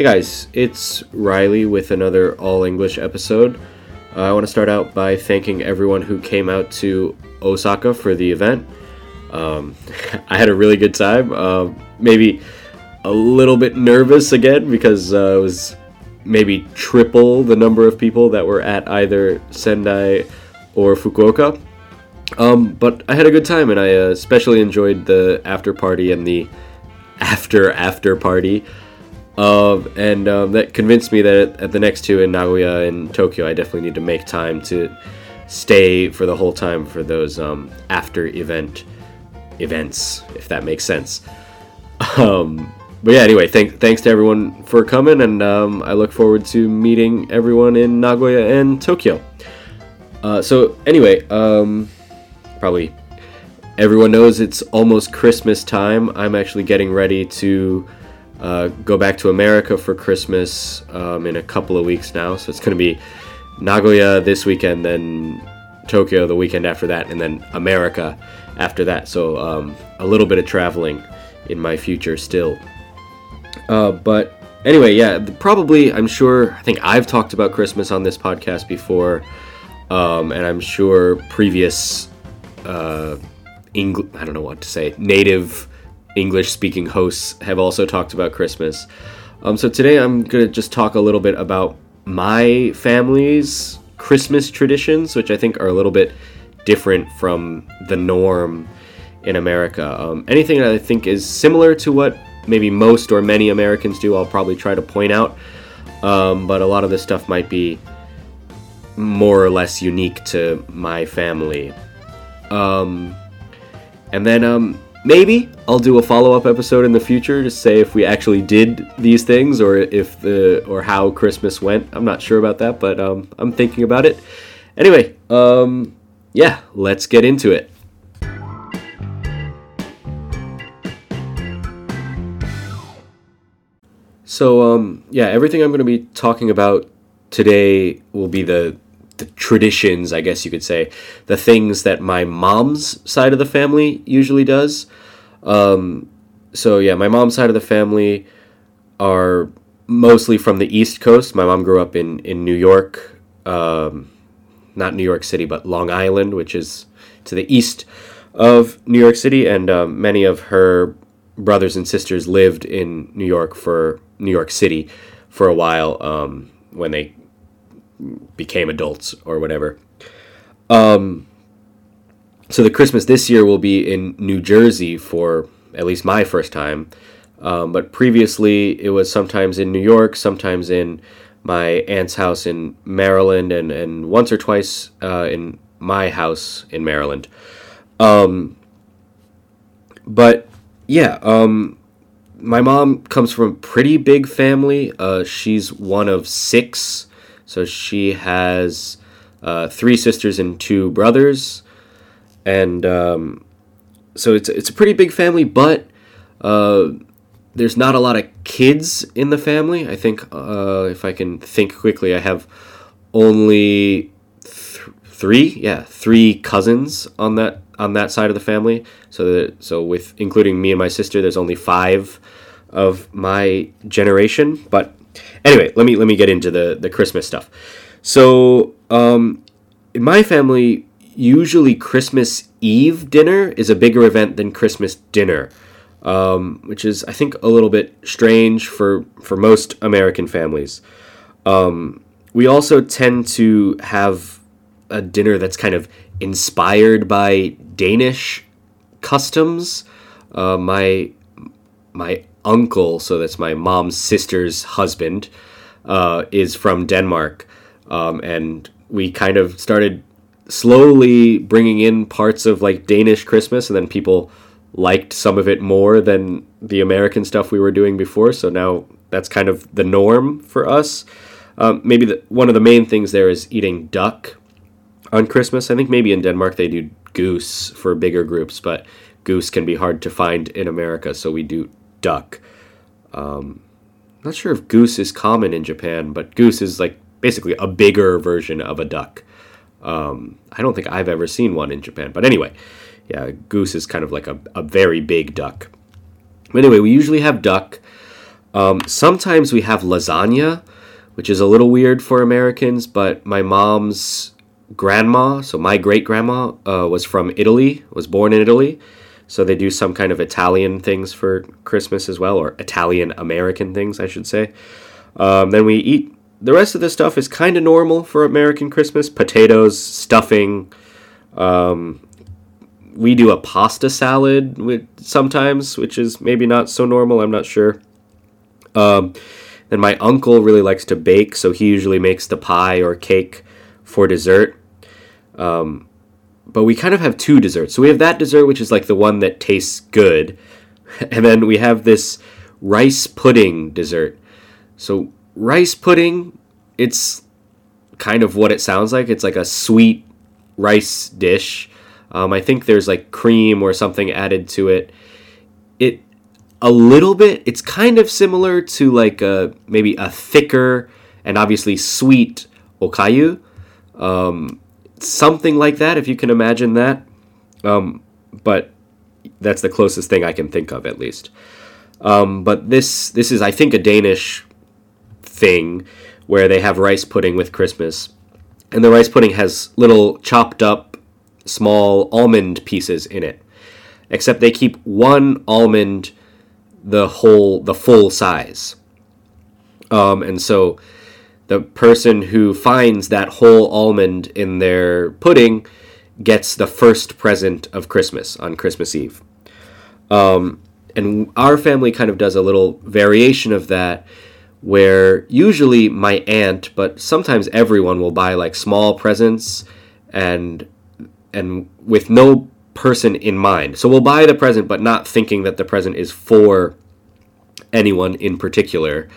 Hey guys, it's Reilly with another all English episode. Uh, I want to start out by thanking everyone who came out to Osaka for the event. Um, I had a really good time. Uh, maybe a little bit nervous again because uh, it was maybe triple the number of people that were at either Sendai or Fukuoka. Um, but I had a good time and I uh, especially enjoyed the after party and the after after party. Um, and um, that convinced me that at the next two in Nagoya and Tokyo, I definitely need to make time to stay for the whole time for those um, after event events, if that makes sense. Um, but yeah, anyway, thank, thanks to everyone for coming, and um, I look forward to meeting everyone in Nagoya and Tokyo. Uh, so, anyway, um, probably everyone knows it's almost Christmas time. I'm actually getting ready to uh, go back to America for Christmas um, in a couple of weeks now. So it's going to be Nagoya this weekend, then Tokyo the weekend after that, and then America after that. So um, a little bit of traveling in my future still. Uh, but anyway, yeah, probably, I'm sure, I think I've talked about Christmas on this podcast before, um, and I'm sure previous, uh, English, I don't know what to say, native English speaking hosts have also talked about Christmas. Um, so today I'm going to just talk a little bit about my family's Christmas traditions, which I think are a little bit different from the norm in America. Um, anything that I think is similar to what maybe most or many Americans do, I'll probably try to point out. Um, but a lot of this stuff might be more or less unique to my family. Um, and then um, maybe I'll do a follow-up episode in the future to say if we actually did these things or if the or how Christmas went. I'm not sure about that, but um, I'm thinking about it. Anyway, um, yeah, let's get into it. So um, yeah, everything I'm going to be talking about today will be the the traditions, I guess you could say, the things that my mom's side of the family usually does. Um, so yeah, my mom's side of the family are mostly from the East Coast. My mom grew up in in New York, um, not New York City, but Long Island, which is to the east of New York City, and um, many of her brothers and sisters lived in New York for New York City for a while um, when they became adults or whatever. Um, so the Christmas this year will be in New Jersey for at least my first time. Um, but previously, it was sometimes in New York, sometimes in my aunt's house in Maryland, and, and once or twice uh, in my house in Maryland. Um, but yeah, um, my mom comes from a pretty big family. Uh, she's one of six so she has uh, three sisters and two brothers, and um, so it's it's a pretty big family. But uh, there's not a lot of kids in the family. I think uh, if I can think quickly, I have only th- three, yeah, three cousins on that on that side of the family. So that so with including me and my sister, there's only five of my generation. But Anyway, let me let me get into the the Christmas stuff. So, um, in my family, usually Christmas Eve dinner is a bigger event than Christmas dinner, um, which is I think a little bit strange for for most American families. Um, we also tend to have a dinner that's kind of inspired by Danish customs. Uh, my my uncle, so that's my mom's sister's husband, uh, is from Denmark. Um, and we kind of started slowly bringing in parts of like Danish Christmas, and then people liked some of it more than the American stuff we were doing before. So now that's kind of the norm for us. Um, maybe the, one of the main things there is eating duck on Christmas. I think maybe in Denmark they do goose for bigger groups, but goose can be hard to find in America, so we do duck. Um, not sure if goose is common in Japan, but goose is like basically a bigger version of a duck. Um, I don't think I've ever seen one in Japan, but anyway, yeah, goose is kind of like a, a very big duck. But anyway, we usually have duck. Um, sometimes we have lasagna, which is a little weird for Americans, but my mom's grandma, so my great grandma, uh, was from Italy, was born in Italy. So they do some kind of Italian things for Christmas as well, or Italian American things, I should say. Um, then we eat. The rest of the stuff is kind of normal for American Christmas potatoes, stuffing. Um, we do a pasta salad with, sometimes, which is maybe not so normal. I'm not sure. Um, then my uncle really likes to bake, so he usually makes the pie or cake for dessert. Um, but we kind of have two desserts. So we have that dessert, which is like the one that tastes good, and then we have this rice pudding dessert. So rice pudding, it's kind of what it sounds like. It's like a sweet rice dish. Um, I think there's like cream or something added to it. It a little bit. It's kind of similar to like a maybe a thicker and obviously sweet okayu. Um, something like that, if you can imagine that. Um, but that's the closest thing I can think of, at least. Um, but this this is, I think, a Danish thing where they have rice pudding with Christmas, and the rice pudding has little chopped up small almond pieces in it. Except they keep one almond the whole the full size. Um, and so the person who finds that whole almond in their pudding gets the first present of Christmas on Christmas Eve. Um, and our family kind of does a little variation of that where usually my aunt, but sometimes everyone will buy like small presents and and with no person in mind. So we'll buy the present but not thinking that the present is for anyone in particular.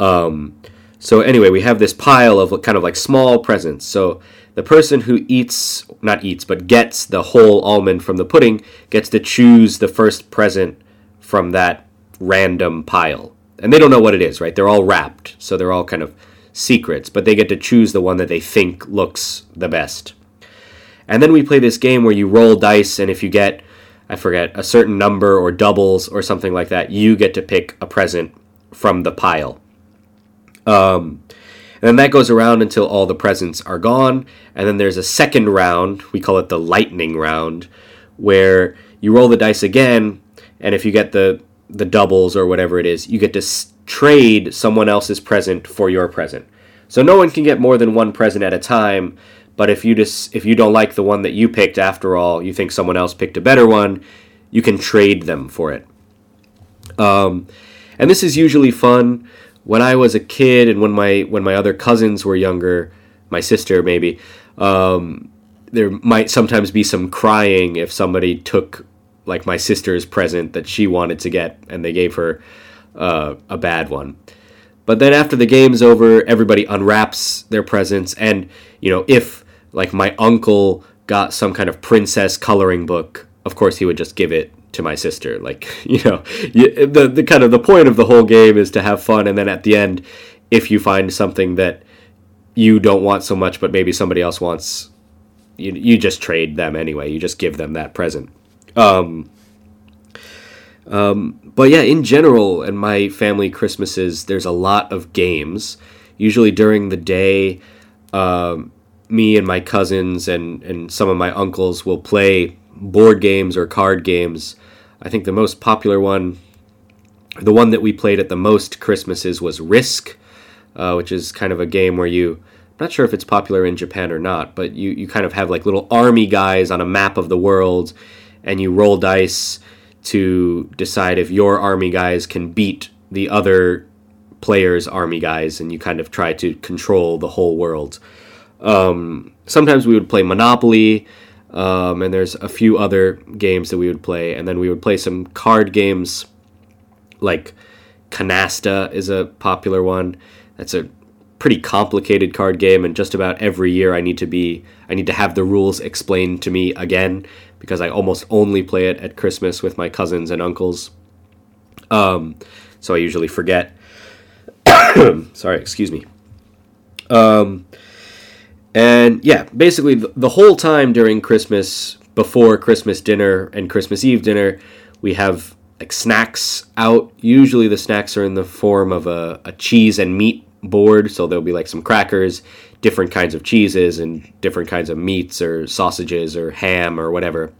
Um, so anyway, we have this pile of kind of like small presents. So the person who eats, not eats, but gets the whole almond from the pudding gets to choose the first present from that random pile. And they don't know what it is, right? They're all wrapped, so they're all kind of secrets, but they get to choose the one that they think looks the best. And then we play this game where you roll dice, and if you get, I forget, a certain number or doubles or something like that, you get to pick a present from the pile. Um, and then that goes around until all the presents are gone. And then there's a second round, we call it the lightning round, where you roll the dice again, and if you get the the doubles or whatever it is, you get to s- trade someone else's present for your present. So no one can get more than one present at a time. But if you just if you don't like the one that you picked after all, you think someone else picked a better one, you can trade them for it. Um, and this is usually fun when I was a kid and when my when my other cousins were younger, my sister maybe, um, there might sometimes be some crying if somebody took like my sister's present that she wanted to get and they gave her uh, a bad one. But then after the game's over, everybody unwraps their presents, and you know if like my uncle got some kind of princess coloring book, of course he would just give it to my sister. Like, you know, you, the, the kind of the point of the whole game is to have fun. And then at the end, if you find something that you don't want so much, but maybe somebody else wants, you, you just trade them anyway. You just give them that present. Um, um, but yeah, in general, in my family Christmases, there's a lot of games. Usually during the day, um, me and my cousins and, and some of my uncles will play board games or card games I think the most popular one, the one that we played at the most Christmases was Risk, uh, which is kind of a game where you, I'm not sure if it's popular in Japan or not, but you, you kind of have like little army guys on a map of the world, and you roll dice to decide if your army guys can beat the other players' army guys, and you kind of try to control the whole world. Um, sometimes we would play Monopoly. Um, and there's a few other games that we would play, and then we would play some card games, like Canasta is a popular one. That's a pretty complicated card game, and just about every year I need to be I need to have the rules explained to me again because I almost only play it at Christmas with my cousins and uncles. Um, so I usually forget. Sorry, excuse me. Um, and yeah, basically the, whole time during Christmas, before Christmas dinner and Christmas Eve dinner, we have like snacks out. Usually the snacks are in the form of a, a cheese and meat board. So there'll be like some crackers, different kinds of cheeses, and different kinds of meats or sausages or ham or whatever.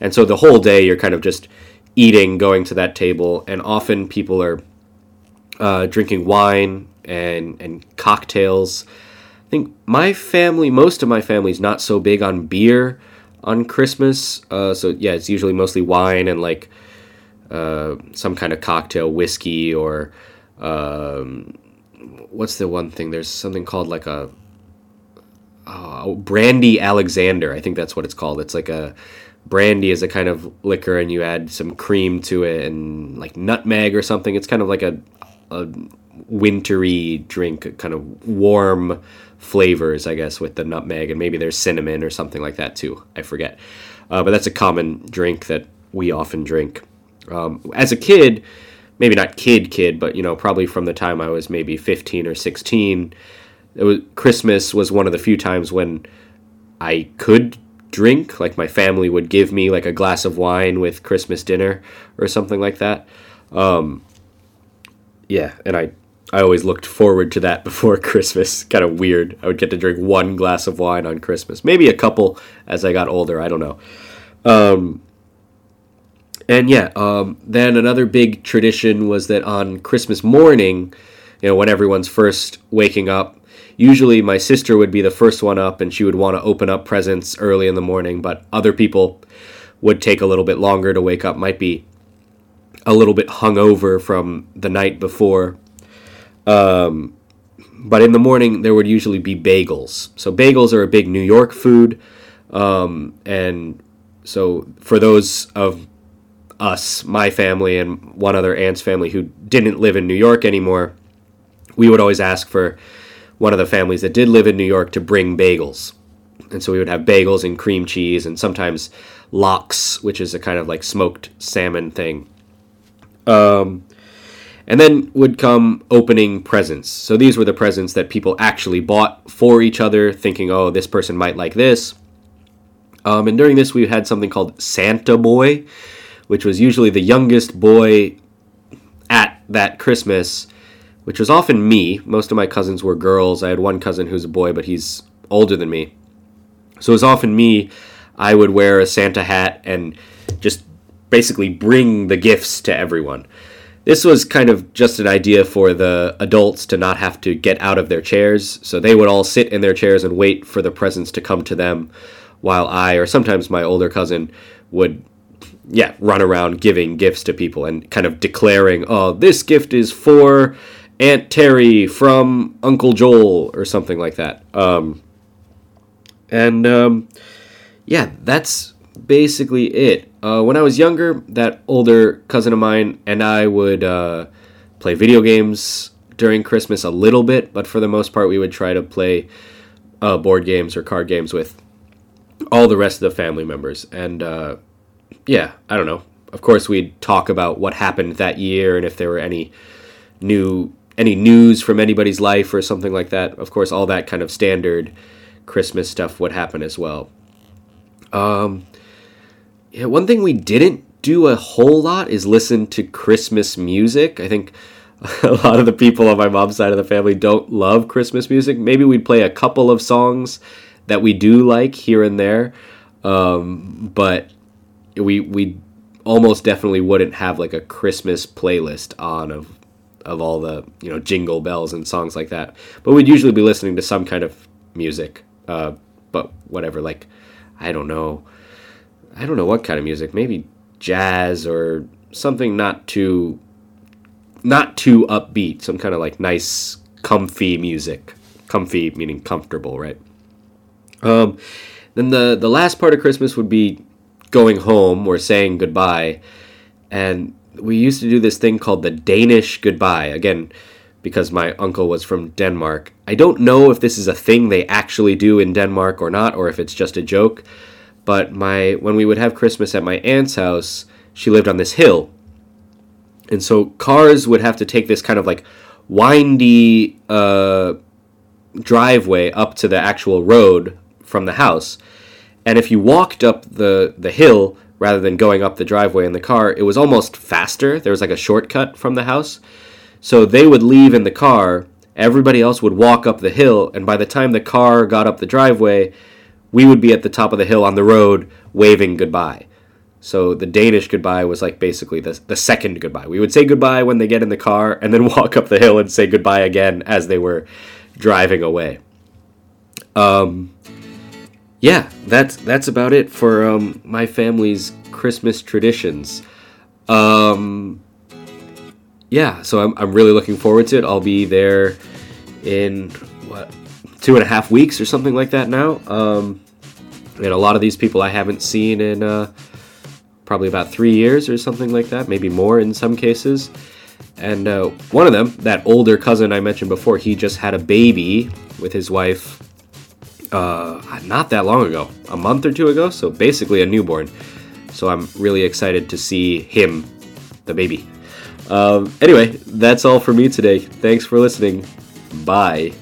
And so the whole day you're kind of just eating, going to that table, and often people are uh, drinking wine and and cocktails. I think my family, most of my family, is not so big on beer on Christmas. Uh, so yeah, it's usually mostly wine and like uh, some kind of cocktail, whiskey or um, what's the one thing? There's something called like a uh, brandy Alexander. I think that's what it's called. It's like a brandy is a kind of liquor, and you add some cream to it and like nutmeg or something. It's kind of like a, a wintry drink, kind of warm flavors, I guess, with the nutmeg, and maybe there's cinnamon or something like that too. I forget. Uh, but that's a common drink that we often drink. Um, as a kid, maybe not kid kid, but you know, probably from the time I was maybe 15 or 16, it was Christmas was one of the few times when I could drink. Like my family would give me like a glass of wine with Christmas dinner or something like that. Um, yeah, and I I always looked forward to that before Christmas. kind of weird. I would get to drink one glass of wine on Christmas, maybe a couple as I got older. I don't know. Um, and yeah, um, then another big tradition was that on Christmas morning, you know, when everyone's first waking up, usually my sister would be the first one up and she would want to open up presents early in the morning, but other people would take a little bit longer to wake up, might be a little bit hungover from the night before. Um, but in the morning, there would usually be bagels. So, bagels are a big New York food. Um, and so, for those of us, my family, and one other aunt's family who didn't live in New York anymore, we would always ask for one of the families that did live in New York to bring bagels. And so we would have bagels and cream cheese and sometimes lox, which is a kind of like smoked salmon thing. Um, and then would come opening presents. So these were the presents that people actually bought for each other, thinking, oh, this person might like this. Um, and during this, we had something called Santa Boy, which was usually the youngest boy at that Christmas, which was often me. Most of my cousins were girls. I had one cousin who's a boy, but he's older than me. So it was often me. I would wear a Santa hat and just basically bring the gifts to everyone. This was kind of just an idea for the adults to not have to get out of their chairs, so they would all sit in their chairs and wait for the presents to come to them, while I, or sometimes my older cousin, would yeah, run around giving gifts to people and kind of declaring, oh, this gift is for Aunt Terry from Uncle Joel or something like that. Um, and um, yeah, that's basically it. Uh, when I was younger, that older cousin of mine and I would uh, play video games during Christmas a little bit, but for the most part, we would try to play uh, board games or card games with all the rest of the family members. And uh, yeah, I don't know. Of course, we'd talk about what happened that year and if there were any new any news from anybody's life or something like that. Of course, all that kind of standard Christmas stuff would happen as well. Um, yeah, one thing we didn't do a whole lot is listen to Christmas music. I think a lot of the people on my mom's side of the family don't love Christmas music. Maybe we'd play a couple of songs that we do like here and there, um, but we we almost definitely wouldn't have like a Christmas playlist on of of all the you know jingle bells and songs like that. But we'd usually be listening to some kind of music. Uh, but whatever, like I don't know, I don't know what kind of music. Maybe jazz or something not too not too upbeat. Some kind of like nice, comfy music. Comfy meaning comfortable, right? Um, then the the last part of Christmas would be going home or saying goodbye. And we used to do this thing called the Danish goodbye. Again, because my uncle was from Denmark. I don't know if this is a thing they actually do in Denmark or not, or if it's just a joke. But my when we would have Christmas at my aunt's house, she lived on this hill. And so cars would have to take this kind of like windy uh, driveway up to the actual road from the house. And if you walked up the, the hill rather than going up the driveway in the car, it was almost faster. There was like a shortcut from the house. So they would leave in the car, everybody else would walk up the hill, and by the time the car got up the driveway, we would be at the top of the hill on the road waving goodbye. So the Danish goodbye was like basically the, the second goodbye. We would say goodbye when they get in the car and then walk up the hill and say goodbye again as they were driving away. Um, yeah, that's that's about it for um, my family's Christmas traditions. Um, yeah, so I'm, I'm really looking forward to it. I'll be there in what two and a half weeks or something like that now. Um, and a lot of these people I haven't seen in uh, probably about three years or something like that, maybe more in some cases. And uh, one of them, that older cousin I mentioned before, he just had a baby with his wife uh, not that long ago, a month or two ago, so basically a newborn. So I'm really excited to see him, the baby. Um, anyway, that's all for me today. Thanks for listening. Bye.